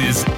Is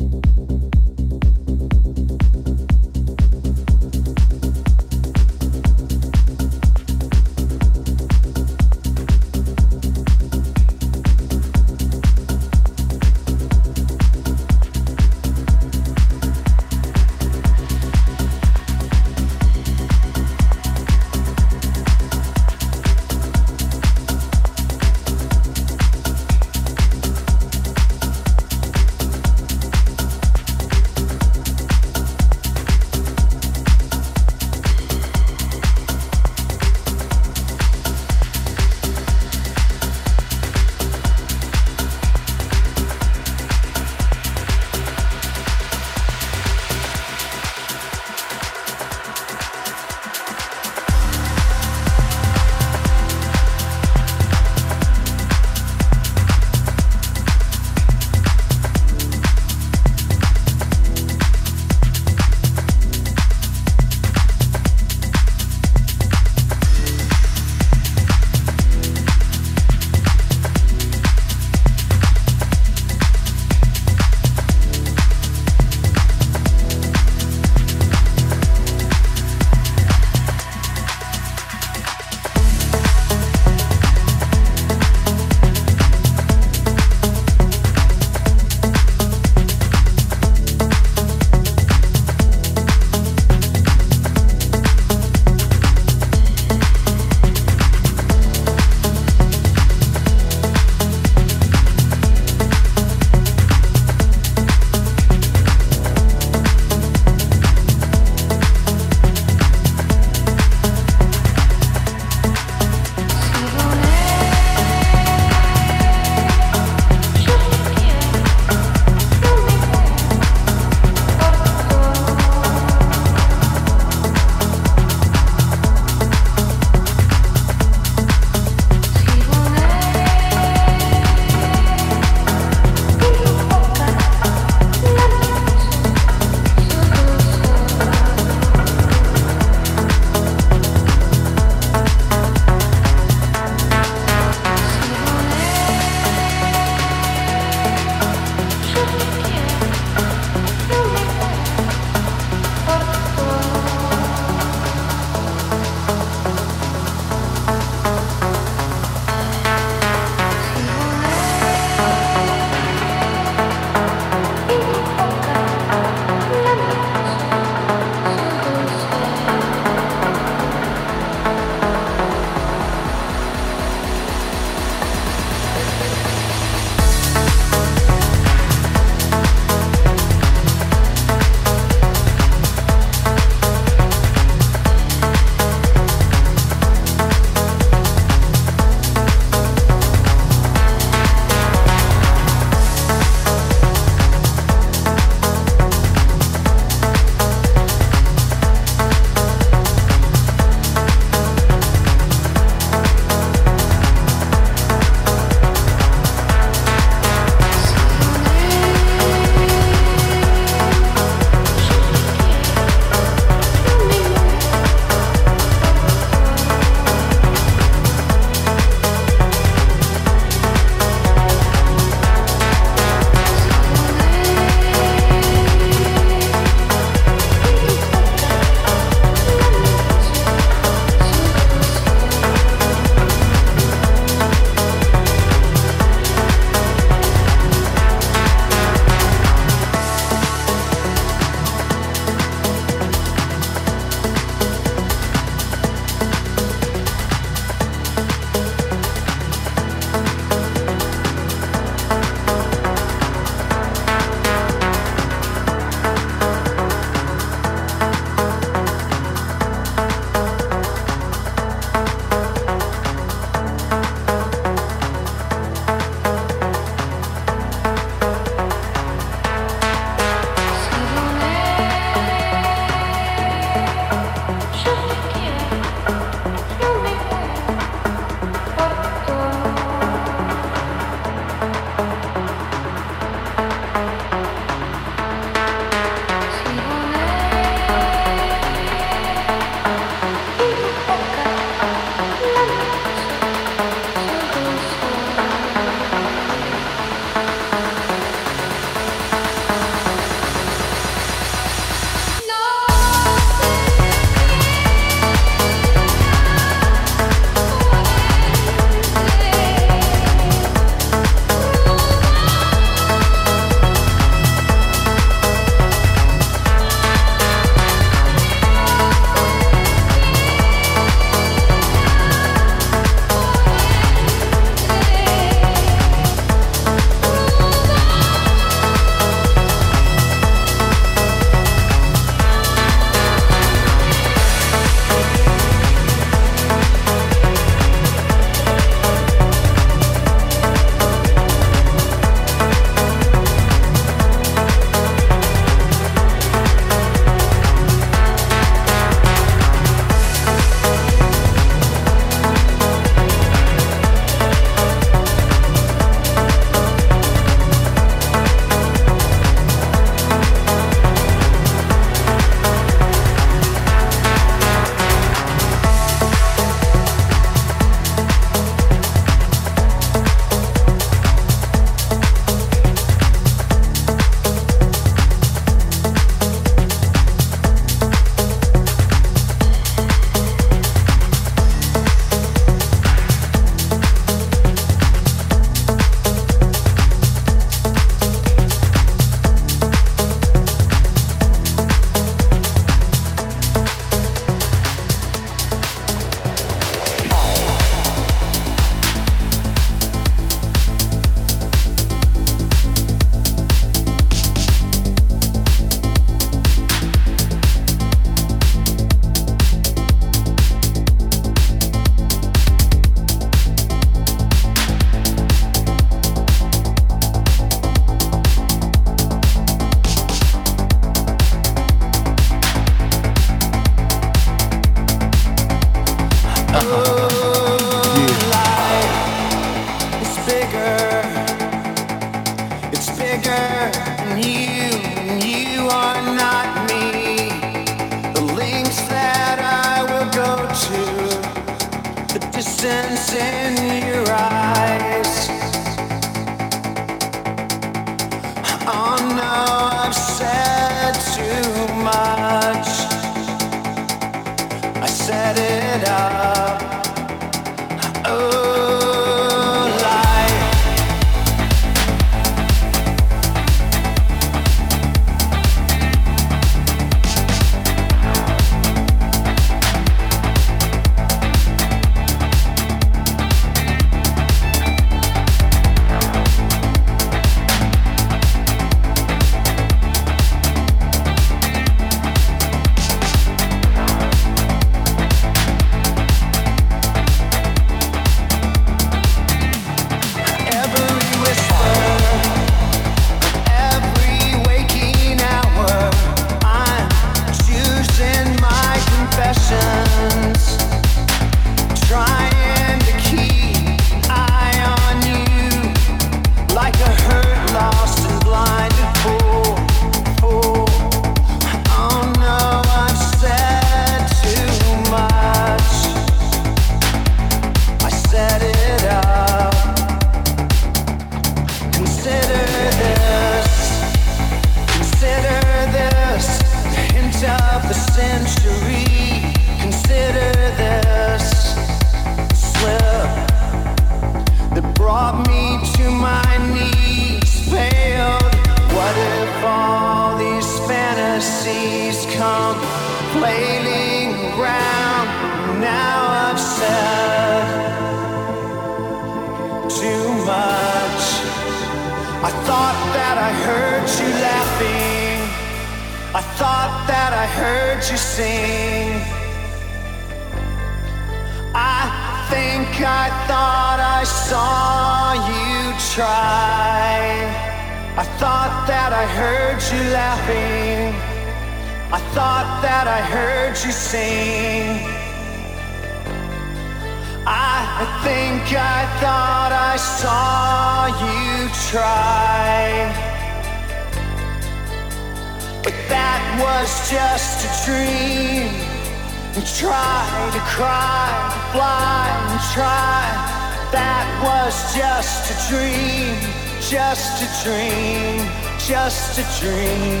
just a dream,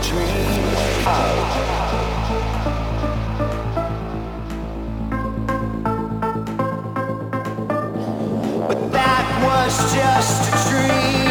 dream. Oh. But that was just a dream.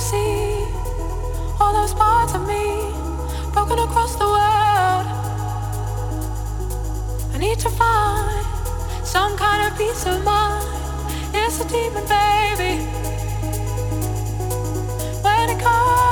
see all those parts of me broken across the world. I need to find some kind of peace of mind. It's a demon, baby. When it comes.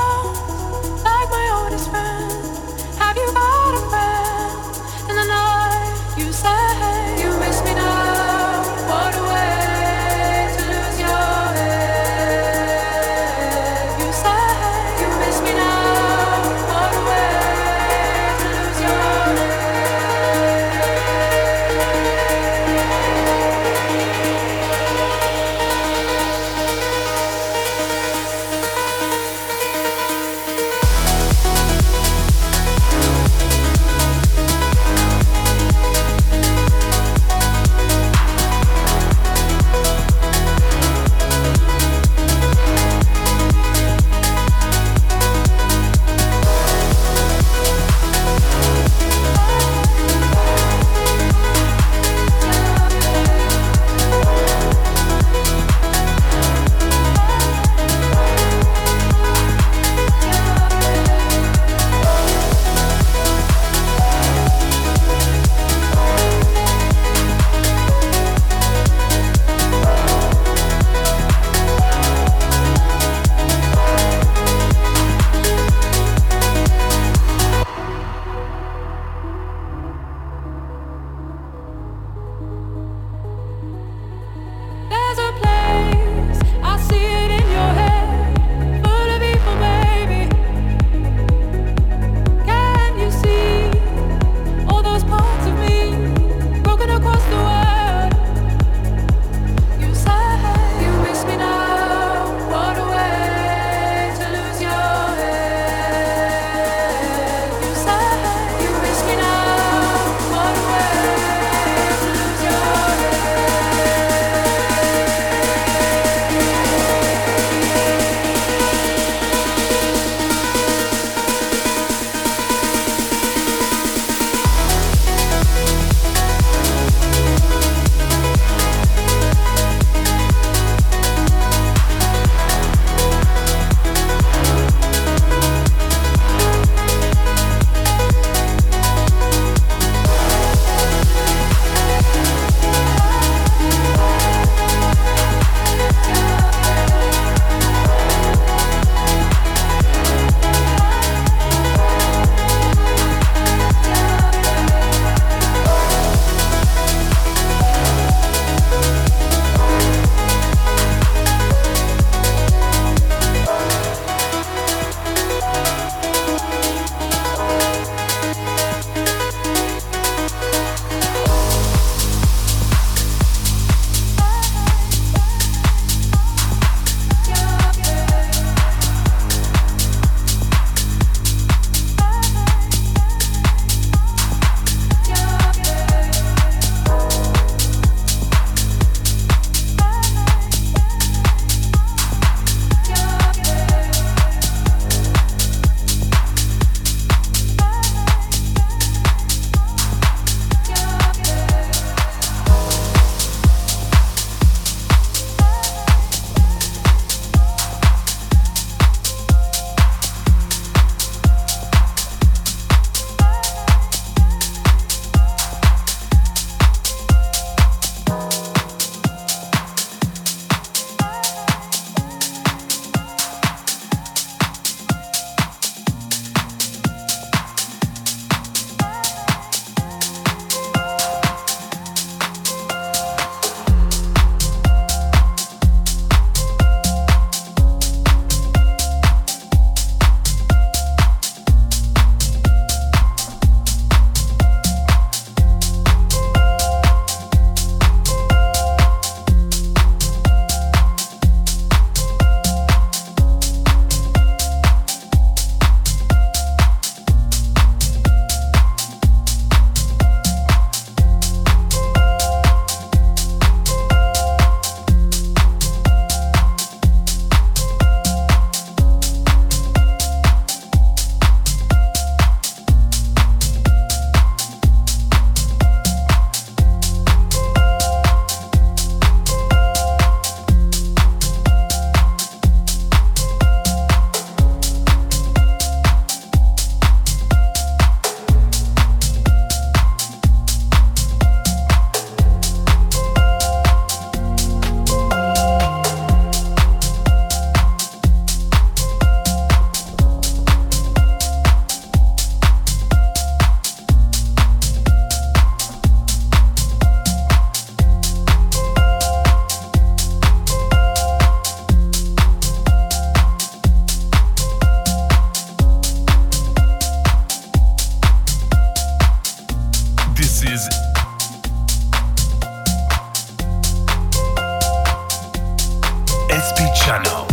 channel.